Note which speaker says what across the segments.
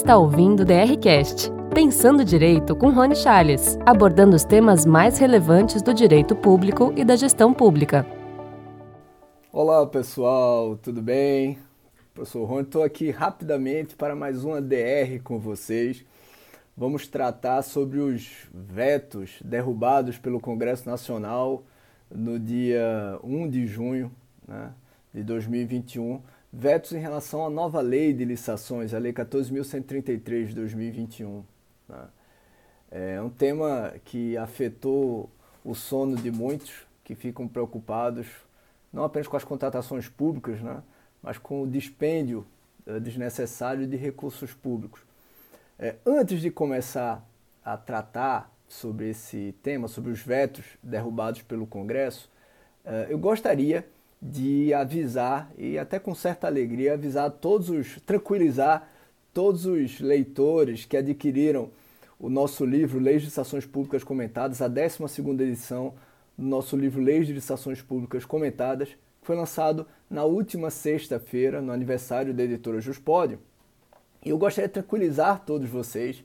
Speaker 1: está ouvindo o DRCast, Pensando Direito com Rony Charles, abordando os temas mais relevantes do direito público e da gestão pública.
Speaker 2: Olá pessoal, tudo bem? Professor Rony, estou aqui rapidamente para mais uma DR com vocês. Vamos tratar sobre os vetos derrubados pelo Congresso Nacional no dia 1 de junho né, de 2021 vetos em relação à nova lei de licitações, a Lei 14.133 de 2021. Né? É um tema que afetou o sono de muitos que ficam preocupados não apenas com as contratações públicas, né? mas com o dispêndio uh, desnecessário de recursos públicos. É, antes de começar a tratar sobre esse tema, sobre os vetos derrubados pelo Congresso, uh, eu gostaria de avisar e até com certa alegria avisar todos os tranquilizar todos os leitores que adquiriram o nosso livro Leis de Licitações Públicas Comentadas, a 12ª edição do nosso livro Leis de Licitações Públicas Comentadas, foi lançado na última sexta-feira, no aniversário da editora Juspódio. E eu gostaria de tranquilizar todos vocês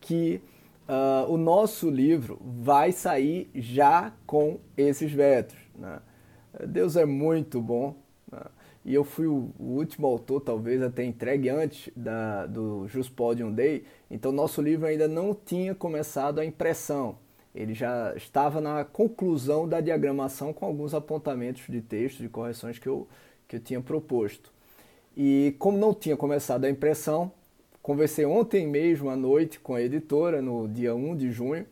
Speaker 2: que uh, o nosso livro vai sair já com esses vetos. Né? Deus é muito bom. Né? E eu fui o, último autor, talvez até entregue antes da, do Just Podium Day. Então, nosso livro ainda não tinha começado a impressão. Ele já estava na conclusão da diagramação com alguns apontamentos de texto, de correções que eu, que eu tinha proposto. E como não tinha começado a impressão, conversei ontem mesmo à noite com a editora, no dia 1 de junho,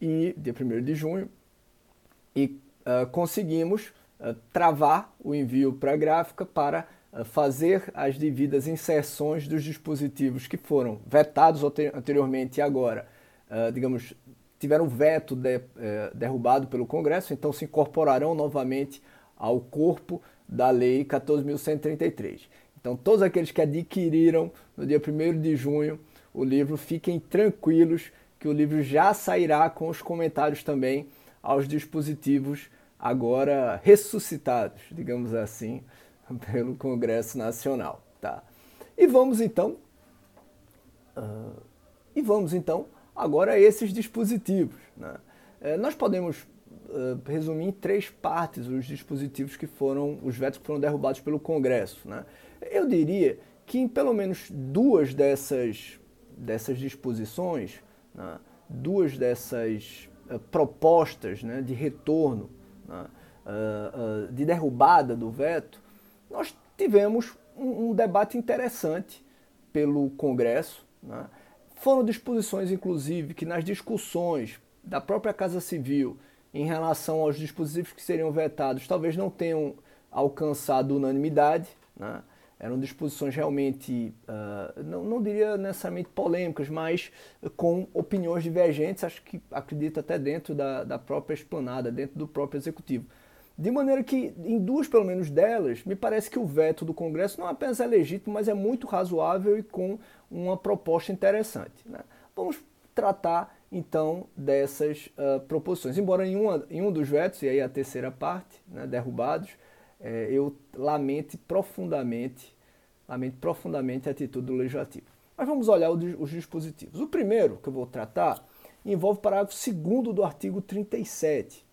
Speaker 2: e dia 1 de junho, e uh, conseguimos travar o envio para a gráfica para uh, fazer as devidas inserções dos dispositivos que foram vetados anteriormente e agora, uh, digamos, tiveram veto de, derrubado pelo Congresso, então se incorporarão novamente ao corpo da Lei 14.133. Então, todos aqueles que adquiriram no dia 1 de junho o livro, fiquem tranquilos que o livro já sairá com os comentários também aos dispositivos agora ressuscitados, digamos assim, pelo Congresso Nacional. Tá? E vamos então, uh, e vamos então agora a esses dispositivos. Né? É, nós podemos uh, resumir em três partes os dispositivos que foram, os vetos que foram derrubados pelo Congresso. Né? Eu diria que em pelo menos duas dessas, dessas disposições, né? duas dessas uh, propostas né, de retorno né, uh, uh, de derrubada do veto, nós tivemos um, um debate interessante pelo Congresso. Né. Foram disposições, inclusive, que nas discussões da própria Casa Civil em relação aos dispositivos que seriam vetados talvez não tenham alcançado unanimidade. Né? Eram disposições realmente, uh, não, não diria necessariamente polêmicas, mas com opiniões divergentes, acho que acredito até dentro da, da própria esplanada, dentro do próprio executivo. De maneira que, em duas pelo menos delas, me parece que o veto do Congresso não apenas é legítimo, mas é muito razoável e com uma proposta interessante. Né? Vamos tratar então dessas uh, proposições. Embora em, uma, em um dos vetos, e aí a terceira parte, né, derrubados, é, eu lamente profundamente, lamente profundamente a atitude do legislativo. Mas vamos olhar os dispositivos. O primeiro que eu vou tratar envolve o parágrafo 2 do artigo 37.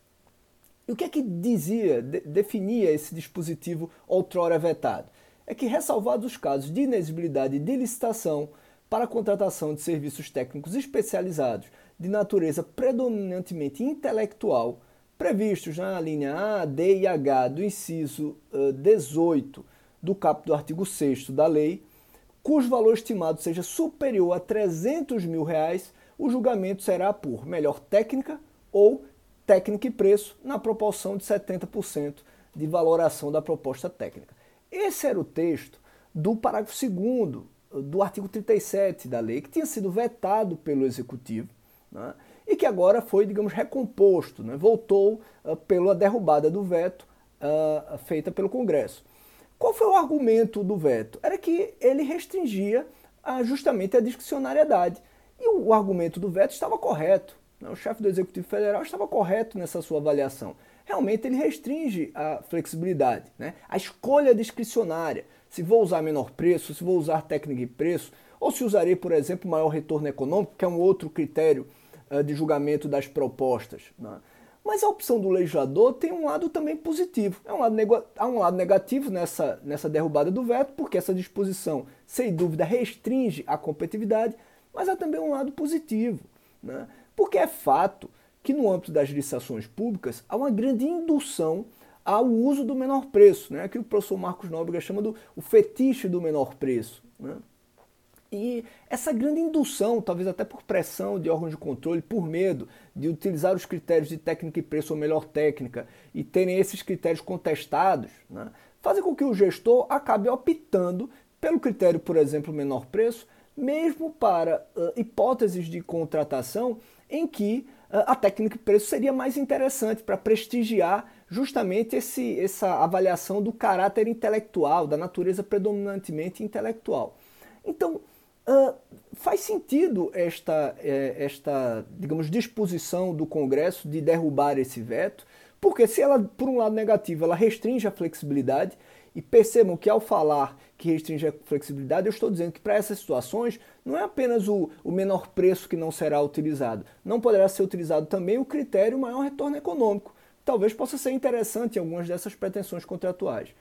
Speaker 2: E o que é que dizia, de, definia esse dispositivo outrora vetado? É que, ressalvados os casos de inexigibilidade de licitação para a contratação de serviços técnicos especializados de natureza predominantemente intelectual, previstos na linha A, D e H do inciso uh, 18 do caput do artigo 6 da lei, cujo valor estimado seja superior a 300 mil reais, o julgamento será por melhor técnica ou técnica e preço na proporção de 70% de valoração da proposta técnica. Esse era o texto do parágrafo 2 do artigo 37 da lei, que tinha sido vetado pelo Executivo, né? e que agora foi, digamos, recomposto, né? voltou uh, pela derrubada do veto uh, feita pelo Congresso. Qual foi o argumento do veto? Era que ele restringia uh, justamente a discricionariedade. E o, argumento do veto estava correto. Né? O chefe do Executivo Federal estava correto nessa sua avaliação. Realmente ele restringe a flexibilidade, né? a escolha discricionária. se vou usar menor preço, se vou usar técnica de preço, ou se usarei, por exemplo, maior retorno econômico, que é um outro critério uh, de julgamento das propostas. Né? Mas a opção do legislador tem um lado também positivo. É um lado há um lado negativo nessa, nessa derrubada do veto, porque essa disposição, sem dúvida, restringe a competitividade, mas há também um lado positivo. Né? Porque é fato que no âmbito das licitações públicas há uma grande indução ao uso do menor preço, né? que o professor Marcos Nóbrega chama do o fetiche do menor preço. Né? E essa grande indução, talvez até por pressão de órgãos de controle, por medo de utilizar os critérios de técnica e preço ou melhor técnica e terem esses critérios contestados, né, fazem com que o gestor acabe optando pelo critério, por exemplo, menor preço, mesmo para uh, hipóteses de contratação em que uh, a técnica e preço seria mais interessante para prestigiar justamente esse, essa avaliação do caráter intelectual, da natureza predominantemente intelectual. Então, Uh, faz sentido esta, eh, esta, digamos, disposição do Congresso de derrubar esse veto, porque se ela, por um lado negativo, ela restringe a flexibilidade, e percebam que ao falar que restringe a flexibilidade, eu estou dizendo que para essas situações não é apenas o, o menor preço que não será utilizado, não poderá ser utilizado também o critério maior retorno econômico. Talvez possa ser interessante em algumas dessas pretensões contratuais.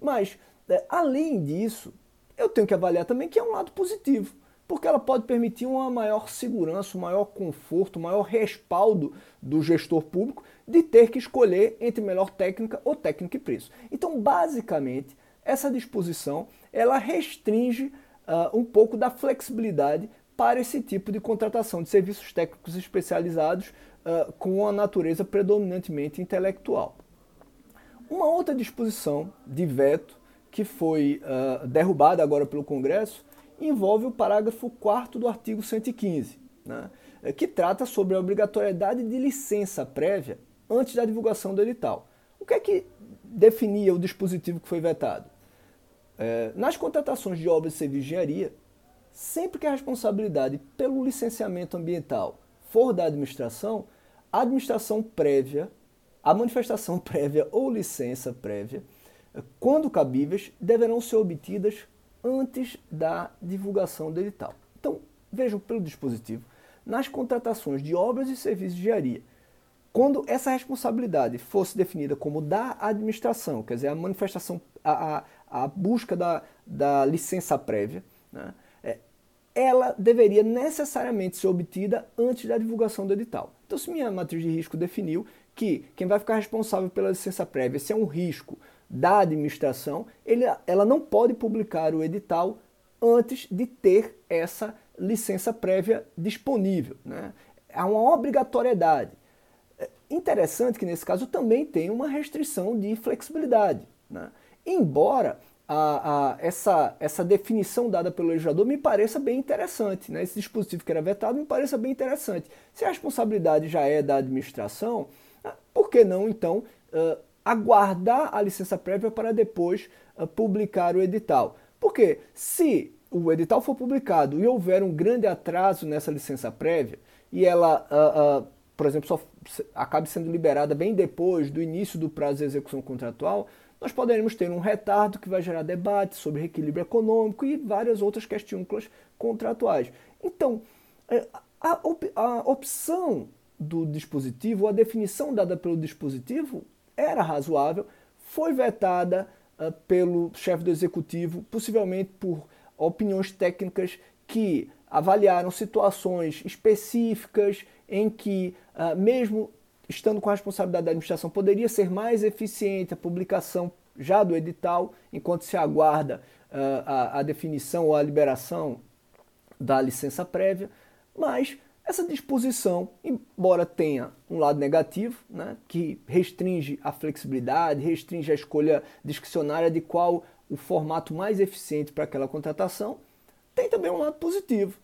Speaker 2: Mas, é, além disso, eu tenho que avaliar também que é um lado positivo, porque ela pode permitir uma maior segurança, um maior conforto, um maior respaldo do gestor público de ter que escolher entre melhor técnica ou técnica e preço. Então, basicamente, essa disposição ela restringe uh, um pouco da flexibilidade para esse tipo de contratação de serviços técnicos especializados uh, com a natureza predominantemente intelectual. Uma outra disposição de veto que foi uh, derrubada agora pelo Congresso, envolve o parágrafo 4 do artigo 115, né, eh, que trata sobre a obrigatoriedade de licença prévia antes da divulgação do edital. O que é que definia o dispositivo que foi vetado? É, nas contratações de obras de serviço de engenharia, sempre que a responsabilidade pelo licenciamento ambiental for da administração, a administração prévia, a manifestação prévia ou licença prévia quando cabíveis, deverão ser obtidas antes da divulgação do edital. Então, vejam pelo dispositivo, nas contratações de obras e serviços de engenharia, quando essa responsabilidade fosse definida como da administração, quer dizer, a manifestação, a, a, a busca da, da licença prévia, né, é, ela deveria necessariamente ser obtida antes da divulgação do edital. Então, se minha matriz de risco definiu que quem vai ficar responsável pela licença prévia, se é um risco da administração, ele, ela não pode publicar o edital antes de ter essa licença prévia disponível. Né? Há uma obrigatoriedade. É interessante que nesse caso também tem uma restrição de flexibilidade. Né? Embora a, a, essa, essa definição dada pelo legislador me pareça bem interessante. Né? Esse dispositivo que era vetado me pareça bem interessante. Se a responsabilidade já é da administração, ah, por que não então uh, aguardar a licença prévia para depois uh, publicar o edital. Porque se o edital for publicado e houver um grande atraso nessa licença prévia e ela, uh, uh, por exemplo, só acabe sendo liberada bem depois do início do prazo de execução contratual, nós poderemos ter um retardo que vai gerar debate sobre reequilíbrio econômico e várias outras questões contratuais. Então, eh, a, op a opção do dispositivo, a definição dada pelo dispositivo, era razoável, foi vetada uh, pelo chefe do executivo, possivelmente por opiniões técnicas que avaliaram situações específicas em que, uh, mesmo estando com a responsabilidade da administração, poderia ser mais eficiente a publicação já do edital, enquanto se aguarda uh, a, a definição ou a liberação da licença prévia, mas essa disposição, embora tenha um lado negativo, né, que restringe a flexibilidade, restringe a escolha discricionária de qual o formato mais eficiente para aquela contratação, tem também um lado positivo.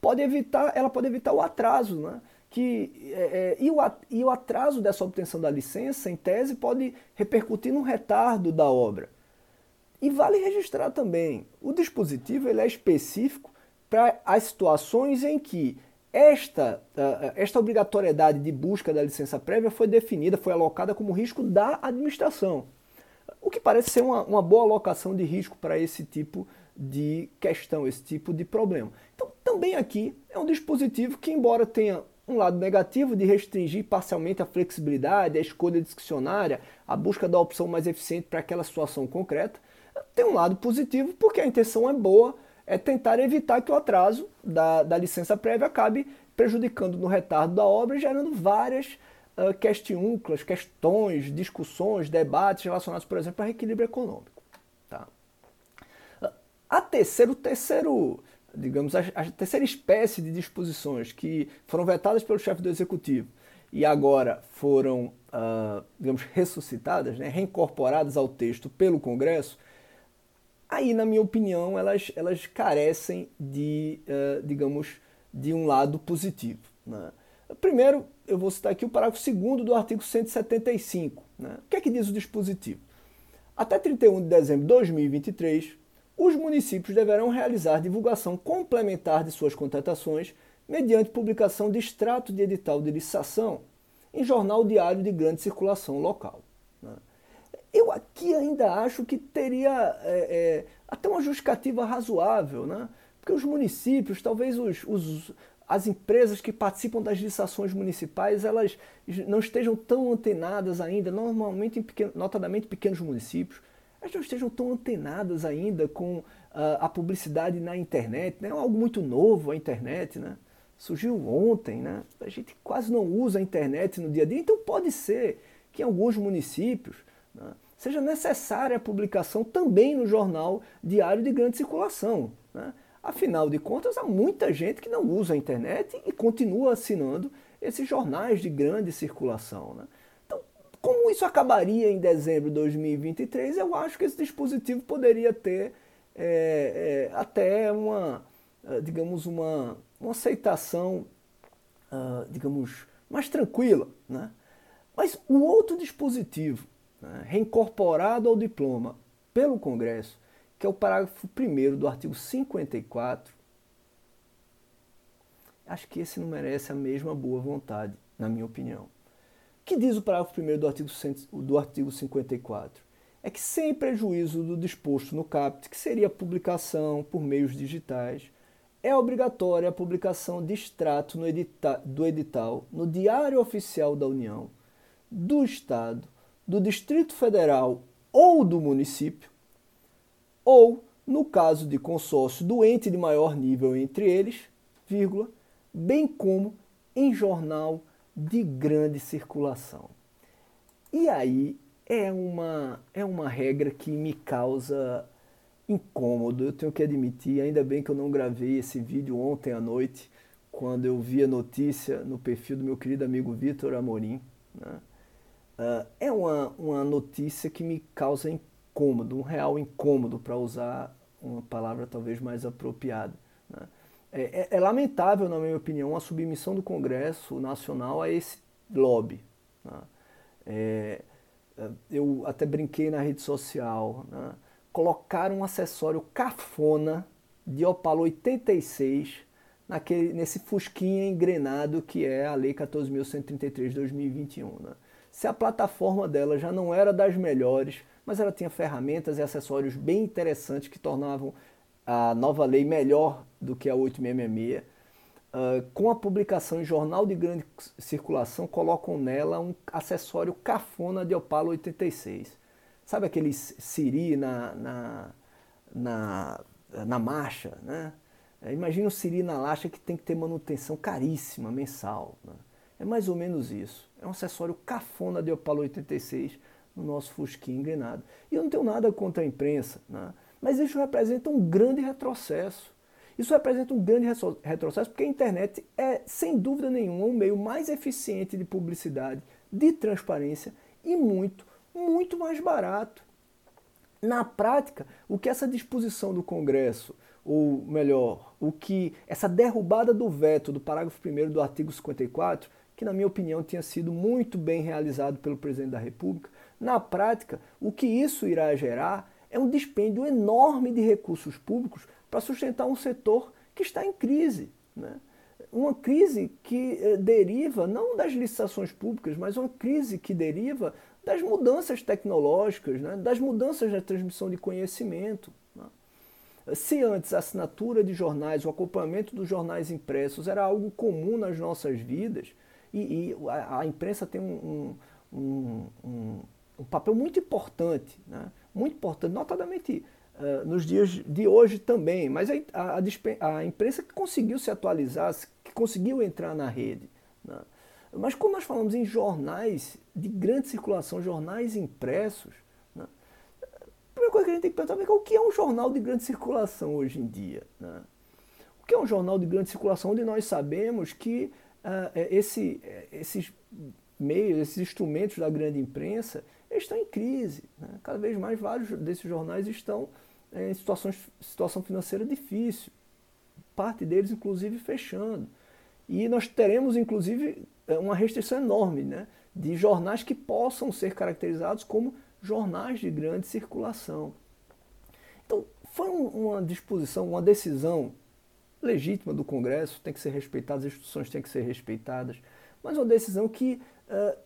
Speaker 2: Pode evitar, ela pode evitar o atraso, né? Que, é, é, e, o, e o atraso dessa obtenção da licença, em tese, pode repercutir no retardo da obra. E vale registrar também, o dispositivo ele é específico para as situações em que esta, uh, esta obrigatoriedade de busca da licença prévia foi definida, foi alocada como risco da administração. O que parece ser uma, uma boa alocação de risco para esse tipo de questão, esse tipo de problema. Então, também aqui é um dispositivo que, embora tenha um lado negativo de restringir parcialmente a flexibilidade, a escolha discricionária, a busca da opção mais eficiente para aquela situação concreta, tem um lado positivo porque a intenção é boa, é tentar evitar que o atraso da, da licença prévia acabe prejudicando no retardo da obra e gerando várias uh, questões, discussões, debates relacionados, por exemplo, ao reequilíbrio econômico. Tá? A terceiro, o terceiro, digamos, a, a terceira espécie de disposições que foram vetadas pelo chefe do executivo e agora foram, uh, digamos, ressuscitadas, né, reincorporadas ao texto pelo Congresso, aí, na minha opinião, elas, elas carecem de, uh, digamos, de um lado positivo. Né? Primeiro, eu vou citar aqui o parágrafo 2 do artigo 175. Né? O que é que diz o dispositivo? Até 31 de dezembro de 2023, os municípios deverão realizar divulgação complementar de suas contratações mediante publicação de extrato de edital de licitação em jornal diário de grande circulação local. Né? Eu aqui ainda acho que teria é, é, até uma justificativa razoável, né? porque os municípios, talvez os, os, as empresas que participam das licitações municipais, elas não estejam tão antenadas ainda, normalmente, em pequeno, notadamente pequenos municípios, elas não estejam tão antenadas ainda com uh, a publicidade na internet, né? é algo muito novo a internet, né? surgiu ontem, né? a gente quase não usa a internet no dia a dia, então pode ser que em alguns municípios né, seja necessária a publicação também no jornal diário de grande circulação. Né? Afinal de contas, há muita gente que não usa a internet e continua assinando esses jornais de grande circulação. Né? Como isso acabaria em dezembro de 2023, eu acho que esse dispositivo poderia ter é, é, até uma, é, digamos, uma, uma aceitação, uh, digamos, mais tranquila. Né? Mas o outro dispositivo, né, reincorporado ao diploma pelo Congresso, que é o parágrafo 1 do artigo 54, acho que esse não merece a mesma boa vontade, na minha opinião que diz o parágrafo 1 do artigo, do artigo 54? É que, sem prejuízo do disposto no CAPT, que seria a publicação por meios digitais, é obrigatória a publicação de extrato edita do edital no Diário Oficial da União, do Estado, do Distrito Federal ou do município, ou, no caso de consórcio do ente de maior nível entre eles, vírgula, bem como em jornal de grande circulação. E aí é uma, é uma regra que me causa incômodo, eu tenho que admitir. Ainda bem que eu não gravei esse vídeo ontem à noite, quando eu vi a notícia no perfil do meu querido amigo Vitor Amorim. Né? Uh, é uma, uma notícia que me causa incômodo, um real incômodo, para usar uma palavra talvez mais apropriada. Né? É, é, é, lamentável, na minha opinião, a submissão do Congresso Nacional a esse lobby. Né? É, é eu até brinquei na rede social, né? colocaram um acessório cafona de Opala 86 naquele, nesse fusquinha engrenado que é a Lei 14.133 de 2021. Né? Se a plataforma dela já não era das melhores, mas ela tinha ferramentas e acessórios bem interessantes que tornavam a nova lei melhor do que a 866. Uh, ah, com a publicação em jornal de grande circulação, colocam nela um acessório cafona de Opala 86. Sabe aquele Siri na, na, na, na marcha? Né? É, imagina o Siri na lacha que tem que ter manutenção caríssima, mensal. Né? É mais ou menos isso. É um acessório cafona de Opala 86 no nosso Fusquinha engrenado. E eu não tenho nada contra a imprensa. Né? Mas isso representa um grande retrocesso. Isso representa um grande retrocesso porque a internet é, sem dúvida nenhuma, um meio mais eficiente de publicidade, de transparência e muito, muito mais barato. Na prática, o que essa disposição do Congresso, ou melhor, o que essa derrubada do veto do parágrafo 1 do artigo 54, que na minha opinião tinha sido muito bem realizado pelo presidente da República, na prática, o que isso irá gerar é um dispêndio enorme de recursos públicos para sustentar um setor que está em crise. Né? Uma crise que eh, deriva não das licitações públicas, mas uma crise que deriva das mudanças tecnológicas, né? das mudanças na transmissão de conhecimento. Né? Se antes a assinatura de jornais, o acompanhamento dos jornais impressos era algo comum nas nossas vidas, e, e a, a, imprensa tem um, um, um, um, papel muito importante, né? muito importante, notadamente uh, nos dias de hoje também, mas a, a, a, imprensa que conseguiu se atualizar, que conseguiu entrar na rede. Né? Mas quando nós falamos em jornais de grande circulação, jornais impressos, né? a primeira coisa que a gente tem que pensar é o que é um jornal de grande circulação hoje em dia. Né? O que é um jornal de grande circulação onde nós sabemos que uh, esse, esses meios, esses instrumentos da grande imprensa estão em crise. Né? Cada vez mais vários desses jornais estão é, em situações, situação financeira difícil. Parte deles, inclusive, fechando. E nós teremos, inclusive, é, uma restrição enorme né, de jornais que possam ser caracterizados como jornais de grande circulação. Então, foi uma disposição, uma decisão legítima do Congresso, tem que ser respeitada, as instituições têm que ser respeitadas, mas uma decisão que uh,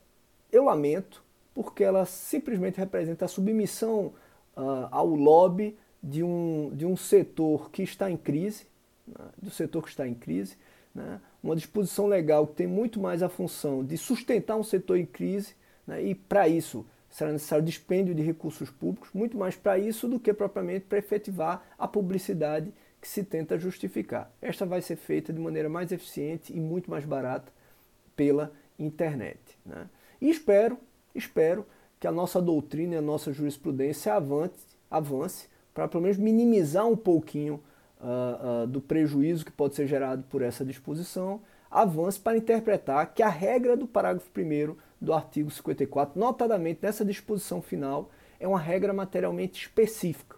Speaker 2: eu lamento, porque ela simplesmente representa a submissão uh, ao lobby de um, de um setor que está em crise, né, do setor que está em crise, né, uma disposição legal que tem muito mais a função de sustentar um setor em crise, né, e para isso será necessário dispêndio de recursos públicos, muito mais para isso do que propriamente para efetivar a publicidade que se tenta justificar. Esta vai ser feita de maneira mais eficiente e muito mais barata pela internet. Né? E espero, espero que a nossa doutrina e a nossa jurisprudência avance, avance para pelo menos minimizar um pouquinho uh, uh, do prejuízo que pode ser gerado por essa disposição, avance para interpretar que a regra do parágrafo 1 do artigo 54, notadamente nessa disposição final, é uma regra materialmente específica?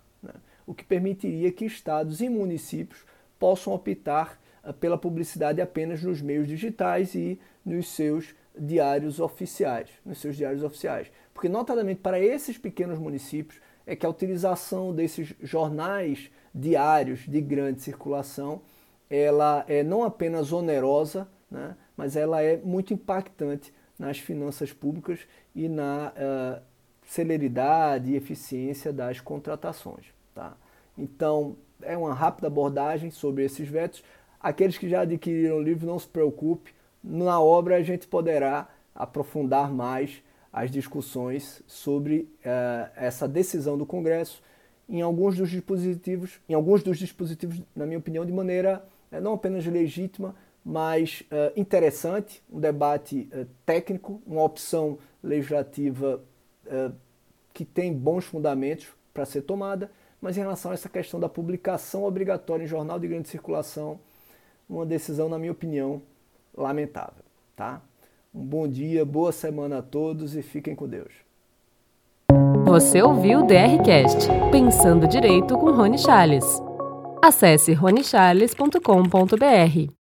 Speaker 2: O que permitiria que estados e municípios possam optar uh, pela publicidade apenas nos meios digitais e nos seus diários oficiais, nos seus diários oficiais. Porque notadamente para esses pequenos municípios é que a utilização desses jornais diários de grande circulação, ela é não apenas onerosa, né, mas ela é muito impactante nas finanças públicas e na uh, celeridade e eficiência das contratações. Tá? Então, é uma rápida abordagem sobre esses vetos. Aqueles que já adquiriram o livro, não se preocupe, na obra a gente poderá aprofundar mais as discussões sobre uh, essa decisão do Congresso em alguns dos dispositivos, em alguns dos dispositivos, na minha opinião, de maneira uh, não apenas legítima, mas uh, interessante, um debate técnico, uma opção legislativa que tem bons fundamentos para ser tomada, mas em relação a essa questão da publicação obrigatória em jornal de grande circulação, uma decisão, na minha opinião, lamentável, tá? Um bom dia, boa semana a todos e fiquem com Deus.
Speaker 1: Você ouviu o DRCast, Pensando Direito com Rony Charles. Acesse ronichales.com.br.